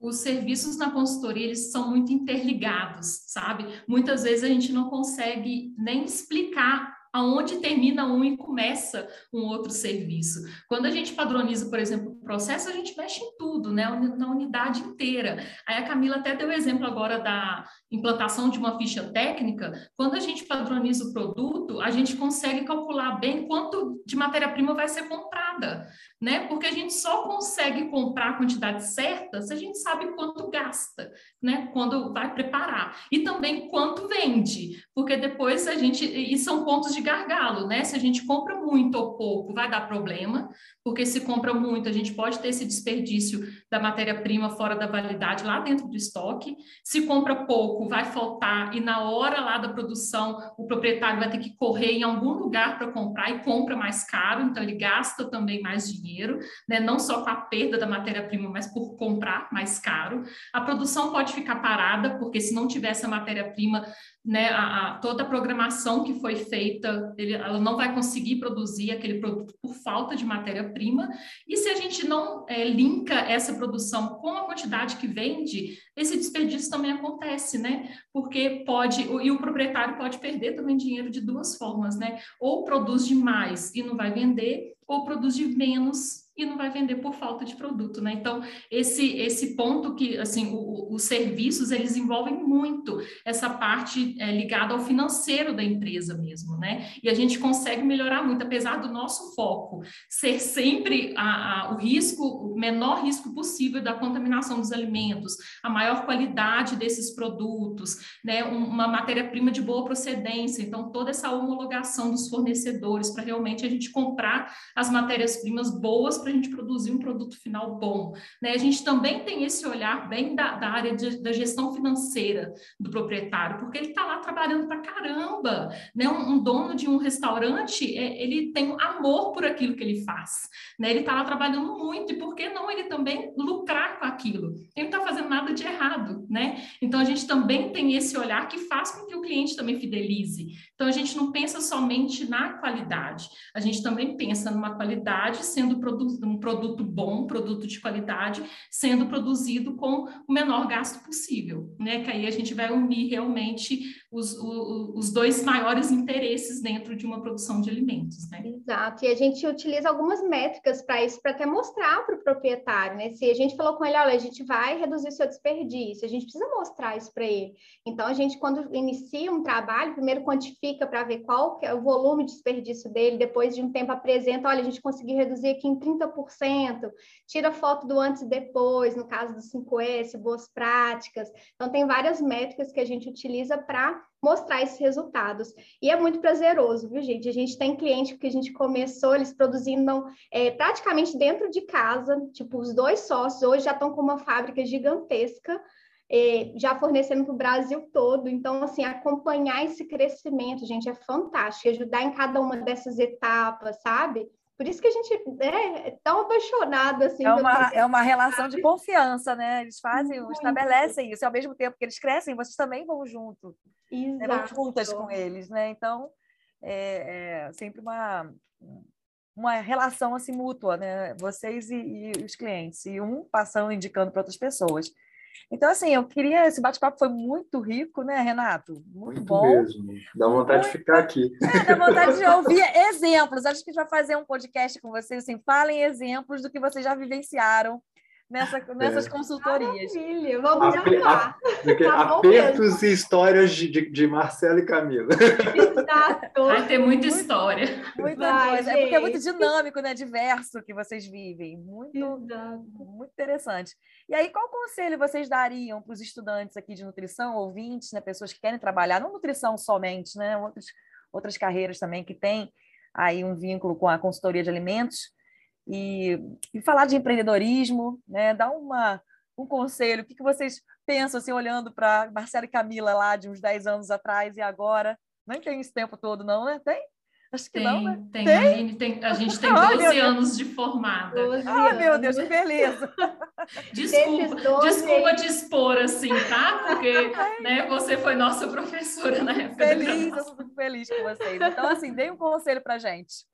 os serviços na consultoria eles são muito interligados, sabe? Muitas vezes a gente não consegue nem explicar aonde termina um e começa um outro serviço. Quando a gente padroniza, por exemplo, o processo, a gente mexe em tudo, né? Na unidade inteira. Aí a Camila até deu o exemplo agora da implantação de uma ficha técnica. Quando a gente padroniza o produto, a gente consegue calcular bem quanto de matéria-prima vai ser comprada, né? Porque a gente só consegue comprar a quantidade certa se a gente sabe quanto gasta, né? Quando vai preparar. E também quanto vende, porque depois a gente. E são pontos de gargalo, né? Se a gente compra muito ou pouco, vai dar problema, porque se compra muito, a gente pode ter esse desperdício da matéria-prima fora da validade lá dentro do estoque. Se compra pouco, vai faltar, e na hora lá da produção, o proprietário vai ter que correr em algum lugar para comprar e compra mais caro, então ele gasta também mais dinheiro, né? Não só com a perda da matéria-prima, mas por comprar mais caro. A produção pode ficar parada, porque se não tiver essa matéria-prima, né, a, a, toda a programação que foi feita, ele, ela não vai conseguir produzir aquele produto por falta de matéria-prima. E se a gente não é, linka essa produção com a quantidade que vende, esse desperdício também acontece, né? Porque pode, e o proprietário pode perder também dinheiro de duas formas, né? Ou produz demais e não vai vender, ou produz de menos e não vai vender por falta de produto, né? Então, esse esse ponto que, assim, o, os serviços, eles envolvem muito essa parte é, ligada ao financeiro da empresa mesmo, né? E a gente consegue melhorar muito, apesar do nosso foco ser sempre a, a, o risco, o menor risco possível da contaminação dos alimentos, a maior qualidade desses produtos, né? Uma matéria-prima de boa procedência, então toda essa homologação dos fornecedores para realmente a gente comprar as matérias-primas boas para a gente produzir um produto final bom. Né? A gente também tem esse olhar bem da, da área de, da gestão financeira do proprietário, porque ele está lá trabalhando para caramba. Né? Um, um, dono de um restaurante, é, ele tem amor por aquilo que ele faz. Né? Ele está lá trabalhando muito, e por que não ele também lucrar com aquilo? Ele não está fazendo nada de errado. Né? Então, a gente também tem esse olhar que faz com que o cliente também fidelize. Então, a gente não pensa somente na qualidade, a gente também pensa numa qualidade sendo um produto bom, produto de qualidade, sendo produzido com o menor gasto possível, né? Que aí a gente vai unir realmente os, os, os dois maiores interesses dentro de uma produção de alimentos, né? Exato, e a gente utiliza algumas métricas para isso, para até mostrar para o proprietário, né? Se a gente falou com ele, olha, a gente vai reduzir seu desperdício, a gente precisa mostrar isso para ele. Então, a gente, quando inicia um trabalho, primeiro quantifica para ver qual é o volume de desperdício dele, depois de um tempo apresenta, olha, a gente conseguiu reduzir aqui em 30%, tira foto do antes e depois, no caso do 5S, boas práticas. Então, tem várias métricas que a gente utiliza para mostrar esses resultados. E é muito prazeroso, viu, gente? A gente tem cliente que a gente começou, eles produzindo é, praticamente dentro de casa, tipo, os dois sócios hoje já estão com uma fábrica gigantesca, é, já fornecendo para o Brasil todo. Então, assim, acompanhar esse crescimento, gente, é fantástico, ajudar em cada uma dessas etapas, sabe? Por isso que a gente é, é tão apaixonado assim. É uma, é uma relação de confiança, né? Eles fazem, Muito. estabelecem isso. E ao mesmo tempo que eles crescem, vocês também vão junto. Né? Vão juntas com eles, né? Então, é, é, sempre uma, uma relação assim mútua, né? Vocês e, e os clientes. E um passando, indicando para outras pessoas. Então, assim, eu queria. Esse bate-papo foi muito rico, né, Renato? Muito, muito bom. mesmo. Dá vontade muito... de ficar aqui. É, dá vontade de ouvir exemplos. Acho que a gente vai fazer um podcast com vocês, assim, falem exemplos do que vocês já vivenciaram nessa, nessas é. consultorias. Maravilha, vamos Ape, a, tá Apertos e histórias de, de, de Marcela e Camila. Exato. Vai ter muita história. Muita Vai, coisa. É porque é muito dinâmico, né? Diverso que vocês vivem. Muito, muito interessante. E aí, qual conselho vocês dariam para os estudantes aqui de nutrição, ouvintes, né? Pessoas que querem trabalhar, não nutrição somente, né? Outras, outras carreiras também que têm aí um vínculo com a consultoria de alimentos e, e falar de empreendedorismo, né? Dar uma, um conselho, o que, que vocês pensam, assim, olhando para Marcela e Camila lá de uns 10 anos atrás e agora? Nem tem esse tempo todo, não, né? Tem? Acho que tem, não, né? Tem, tem? A, gente tem, a gente tem 12 anos de formada. Ai, meu Deus, que beleza! Desculpa, 12... desculpa te expor assim, tá? Porque né, você foi nossa professora na época. Feliz, eu sou muito feliz com vocês. Então, assim, dê um conselho para gente.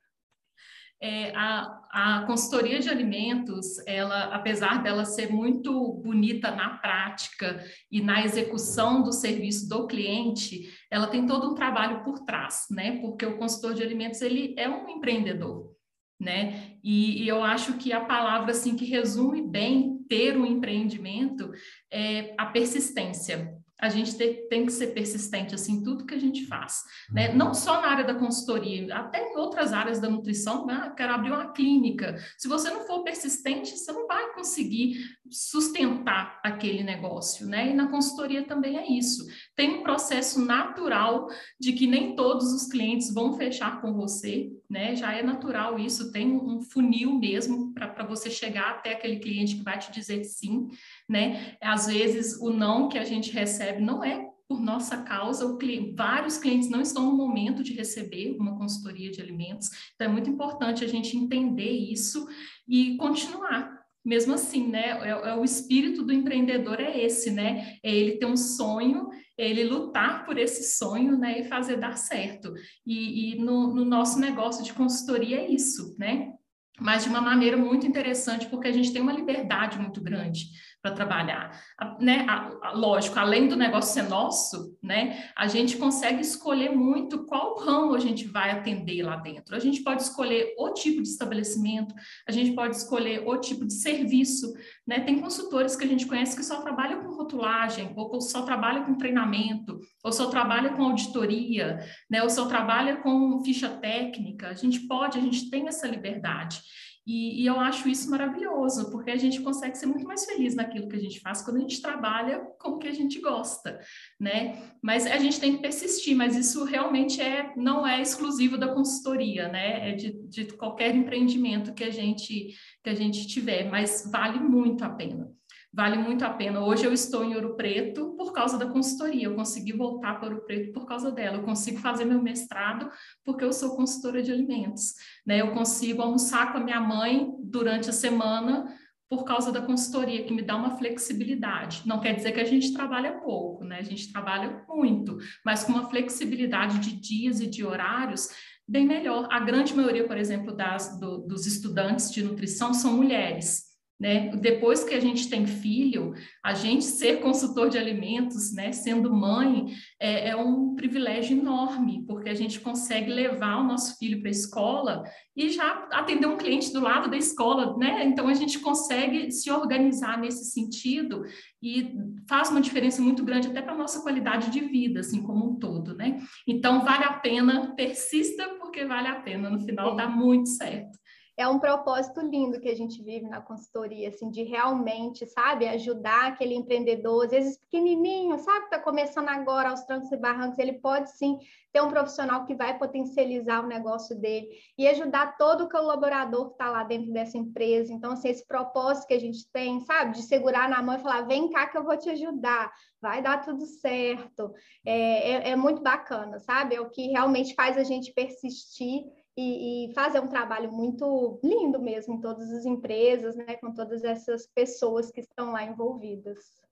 É, a, a consultoria de alimentos, ela, apesar dela ser muito bonita na prática e na execução do serviço do cliente, ela tem todo um trabalho por trás, né? Porque o consultor de alimentos ele é um empreendedor, né? E, e eu acho que a palavra assim que resume bem ter um empreendimento é a persistência a gente tem, tem, que ser persistente assim em tudo que a gente faz, né? Uhum. Não só na área da consultoria, até em outras áreas da nutrição, né? quero abrir uma clínica. Se você não for persistente, você não vai conseguir sustentar aquele negócio, né? E na consultoria também é isso. Tem um processo natural de que nem todos os clientes vão fechar com você, né? Já é natural isso, tem um funil mesmo para você chegar até aquele cliente que vai te dizer sim, né? Às vezes o não que a gente recebe não é por nossa causa, cliente, vários clientes não estão no momento de receber uma consultoria de alimentos, então é muito importante a gente entender isso e continuar. Mesmo assim, né? É, é, o espírito do empreendedor é esse, né? É ele ter um sonho, ele lutar por esse sonho, né? E fazer dar certo. E, e no, no nosso negócio de consultoria é isso, né? Mas de uma maneira muito interessante, porque a gente tem uma liberdade muito grande para trabalhar. Né? A, a, lógico, além do negócio ser nosso, né? a gente consegue escolher muito qual ramo a gente vai atender lá dentro. A gente pode escolher o tipo de estabelecimento, a gente pode escolher o tipo de serviço. Né? Tem consultores que a gente conhece que só trabalham com rotulagem, ou só trabalham com treinamento, ou só trabalham com auditoria, né? ou só trabalham com ficha técnica. A gente pode, a gente tem essa liberdade. E, e, eu acho isso maravilhoso, porque a gente consegue ser muito mais feliz naquilo que a gente faz quando a gente trabalha com o que a gente gosta, né? Mas a gente tem que persistir, mas isso realmente é, não é exclusivo da consultoria, né? É de, de qualquer empreendimento que a gente que a gente tiver, mas vale muito a pena vale muito a pena. Hoje eu estou em Ouro Preto por causa da consultoria, eu consegui voltar para Ouro Preto por causa dela, eu consigo fazer meu mestrado porque eu sou consultora de alimentos, né? Eu consigo almoçar com a minha mãe durante a semana por causa da consultoria, que me dá uma flexibilidade. Não quer dizer que a gente trabalha pouco, né? A gente trabalha muito, mas com uma flexibilidade de dias e de horários bem melhor. A grande maioria, por exemplo, das, do, dos estudantes de nutrição são mulheres. Né? Depois que a gente tem filho, a gente ser consultor de alimentos, né, sendo mãe, é, é, um privilégio enorme, porque a gente consegue levar o nosso filho para a escola e já atender um cliente do lado da escola, né? Então a gente consegue se organizar nesse sentido e faz uma diferença muito grande até para a nossa qualidade de vida, assim como um todo, né? Então vale a pena, persista porque vale a pena, no final dá muito certo é um propósito lindo que a gente vive na consultoria, assim, de realmente, sabe, ajudar aquele empreendedor, às vezes pequenininho, sabe, está começando agora aos trancos e barrancos, ele pode sim ter um profissional que vai potencializar o negócio dele e ajudar todo o colaborador que está lá dentro dessa empresa. Então, assim, esse propósito que a gente tem, sabe, de segurar na mão e falar, vem cá que eu vou te ajudar, vai dar tudo certo, é, é, é muito bacana, sabe, é o que realmente faz a gente persistir e, e, fazer um trabalho muito lindo mesmo em todas as empresas, né, com todas essas pessoas que estão lá envolvidas.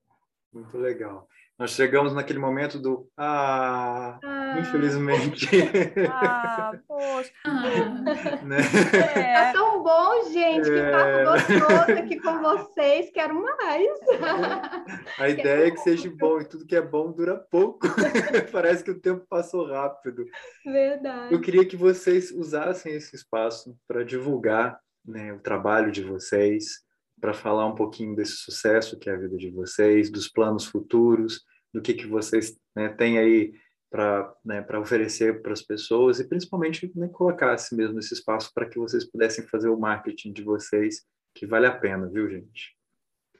Muito legal. Nós chegamos naquele momento do ah, ah. infelizmente. Ah, poxa. né? é. Tá tão bom, gente, que papo é. gostoso aqui com vocês. Quero mais. A ideia é que seja bom e tudo que é bom dura pouco. Parece que o tempo passou rápido. Verdade. Eu queria que vocês usassem esse espaço para divulgar né, o trabalho de vocês, para falar um pouquinho desse sucesso que é a vida de vocês, dos planos futuros, do que, que vocês né, têm aí para né, oferecer para as pessoas e principalmente né, colocar assim mesmo esse espaço para que vocês pudessem fazer o marketing de vocês, que vale a pena, viu, gente?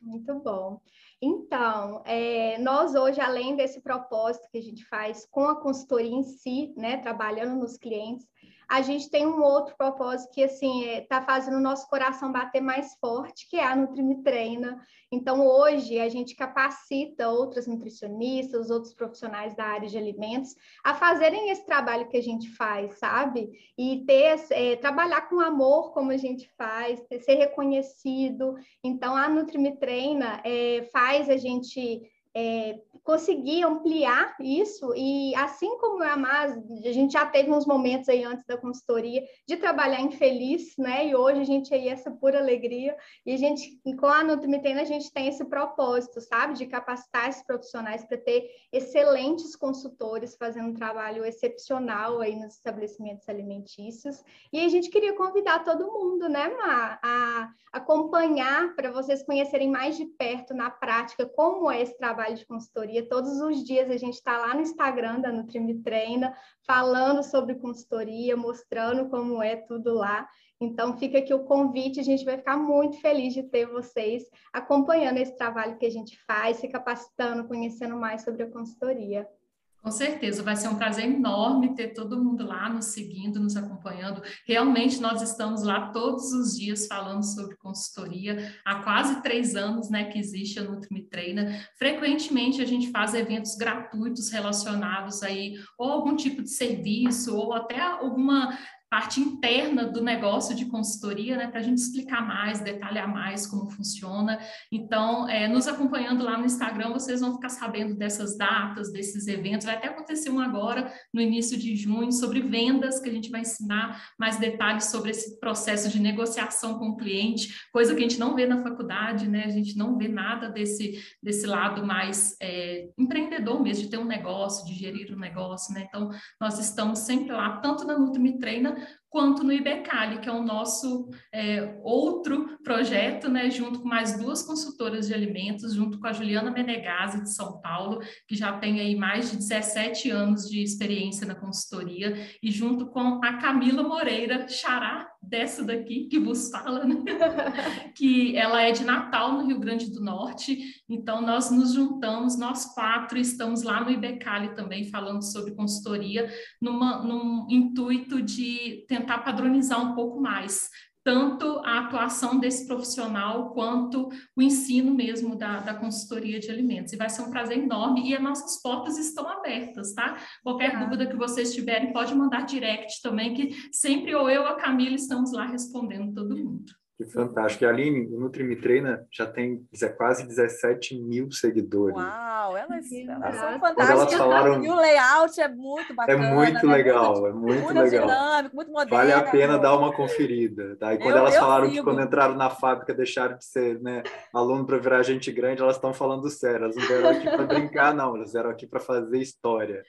Muito bom. Então, é, nós hoje, além desse propósito que a gente faz com a consultoria em si, né, trabalhando nos clientes, a gente tem um outro propósito que, assim, está é, fazendo o nosso coração bater mais forte, que é a Nutrimi Treina. Então, hoje, a gente capacita outras nutricionistas, outros profissionais da área de alimentos a fazerem esse trabalho que a gente faz, sabe? E ter, é, trabalhar com amor, como a gente faz, ter, ser reconhecido. Então, a Nutrimi Treina é, faz a gente é, conseguir ampliar isso e assim como a Mas, a gente já teve uns momentos aí antes da consultoria de trabalhar infeliz, né? E hoje a gente aí essa pura alegria e a gente com a Nutrimitena a gente tem esse propósito, sabe, de capacitar esses profissionais para ter excelentes consultores fazendo um trabalho excepcional aí nos estabelecimentos alimentícios. E a gente queria convidar todo mundo, né, Ma, a acompanhar para vocês conhecerem mais de perto na prática como é esse trabalho de consultoria. Todos os dias a gente está lá no Instagram da Nutrimi Treina, falando sobre consultoria, mostrando como é tudo lá. Então, fica aqui o convite, a gente vai ficar muito feliz de ter vocês acompanhando esse trabalho que a gente faz, se capacitando, conhecendo mais sobre a consultoria. Com certeza, vai ser um prazer enorme ter todo mundo lá nos seguindo, nos acompanhando. Realmente, nós estamos lá todos os dias falando sobre consultoria. Há quase três anos né, que existe a Nutrimi Treina. Frequentemente, a gente faz eventos gratuitos relacionados aí, ou algum tipo de serviço, ou até alguma parte interna do negócio de consultoria, né, para a gente explicar mais, detalhar mais como funciona. Então, é, nos acompanhando lá no Instagram, vocês vão ficar sabendo dessas datas, desses eventos. Vai até acontecer um agora, no início de junho, sobre vendas, que a gente vai ensinar mais detalhes sobre esse processo de negociação com o cliente, coisa que a gente não vê na faculdade, né? A gente não vê nada desse, desse lado mais é, empreendedor mesmo, de ter um negócio, de gerir um negócio, né? Então, nós estamos sempre lá, tanto na Nutrimi Treina, quanto no IBECALI, que é o nosso é, outro projeto, né, junto com mais duas consultoras de alimentos, junto com a Juliana Menegazzi, de São Paulo, que já tem aí mais de 17 anos de experiência na consultoria, e junto com a Camila Moreira Xará, dessa daqui que vos fala, né? que ela é de Natal, no Rio Grande do Norte. Então, nós nos juntamos, nós quatro estamos lá no IBECALI também, falando sobre consultoria, numa, num intuito de tentar padronizar um pouco mais tanto a atuação desse profissional quanto o ensino mesmo da, da consultoria de alimentos. E vai ser um prazer enorme e as nossas portas estão abertas, tá? Qualquer ah. dúvida que vocês tiverem, pode mandar direct também, que sempre ou eu ou a Camila estamos lá respondendo todo mundo. Que fantástico. E a Aline, o Nutri-Me Treina já tem quase 17 mil seguidores. Uau, elas, elas são fantásticas. Elas falaram... E o layout é muito é bacana. É muito legal, é muito, é muito, muito legal. dinâmico, muito moderno. Vale a pena dar uma conferida. Tá? E quando eu, elas eu falaram que quando entraram na fábrica deixaram de ser né, aluno para virar gente grande, elas estão falando sério. Elas não vieram aqui para brincar, não. Elas vieram aqui para fazer história.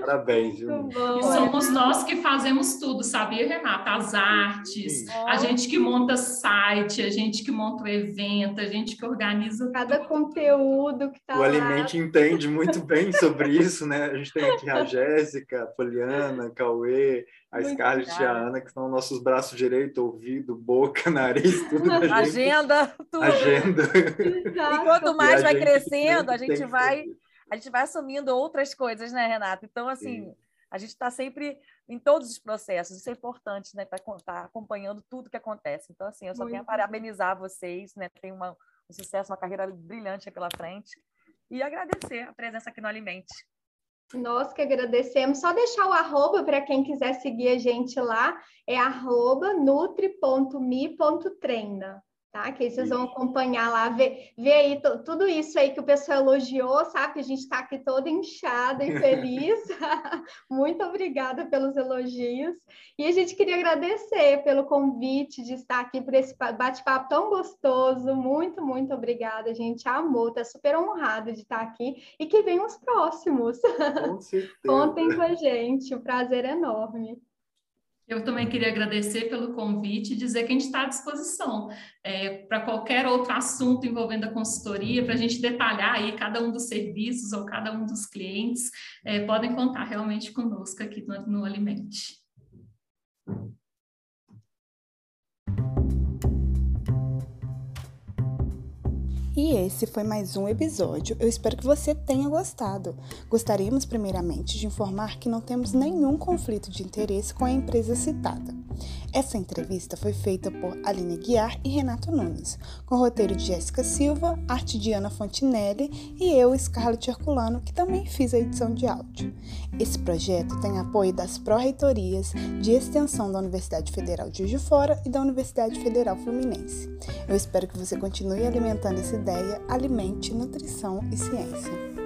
Parabéns, viu? E somos nós que fazemos tudo, sabia, Renata? As artes, Sim. a gente que monta site, a gente que monta o evento, a gente que organiza cada tudo. conteúdo que tá O Alimente entende muito bem sobre isso, né? A gente tem aqui a Jéssica, a Poliana, a Cauê, a muito Scarlett legal. e a Ana, que são nossos braços direito, ouvido, boca, nariz, tudo da gente. Agenda, tudo. Agenda. E quanto mais e vai crescendo, a gente vai a gente vai assumindo outras coisas, né, Renato? Então, assim, Sim. a gente está sempre em todos os processos, isso é importante, né? Para estar tá acompanhando tudo que acontece. Então, assim, eu só Muito tenho a parabenizar vocês, né? Tem uma, um sucesso, uma carreira brilhante pela frente. E agradecer a presença aqui no Alimente. Nós que agradecemos. Só deixar o arroba para quem quiser seguir a gente lá, é arroba nutri.me.treina tá? Que aí vocês vão acompanhar lá, ver, ver aí tudo isso aí que o pessoal elogiou, sabe? Que a gente está aqui toda inchada e feliz. muito obrigada pelos elogios. E a gente queria agradecer pelo convite de estar aqui por esse bate-papo tão gostoso. Muito, muito obrigada. Gente amou, tá super honrado de estar aqui e que venham os próximos. Com Contem com a gente, o prazer é enorme. Eu também queria agradecer pelo convite e dizer que a gente está à disposição é, para qualquer outro assunto envolvendo a consultoria, para a gente detalhar aí cada um dos serviços ou cada um dos clientes, é, podem contar realmente conosco aqui no, no Alimente. E esse foi mais um episódio. Eu espero que você tenha gostado. Gostaríamos, primeiramente, de informar que não temos nenhum conflito de interesse com a empresa citada. Essa entrevista foi feita por Aline Guiar e Renato Nunes, com roteiro de Jéssica Silva, arte de Ana Fontinelli e eu, Scarlett Herculano, que também fiz a edição de áudio. Esse projeto tem apoio das pró-reitorias de extensão da Universidade Federal de Juiz de Fora e da Universidade Federal Fluminense. Eu espero que você continue alimentando essa alimente nutrição e ciência.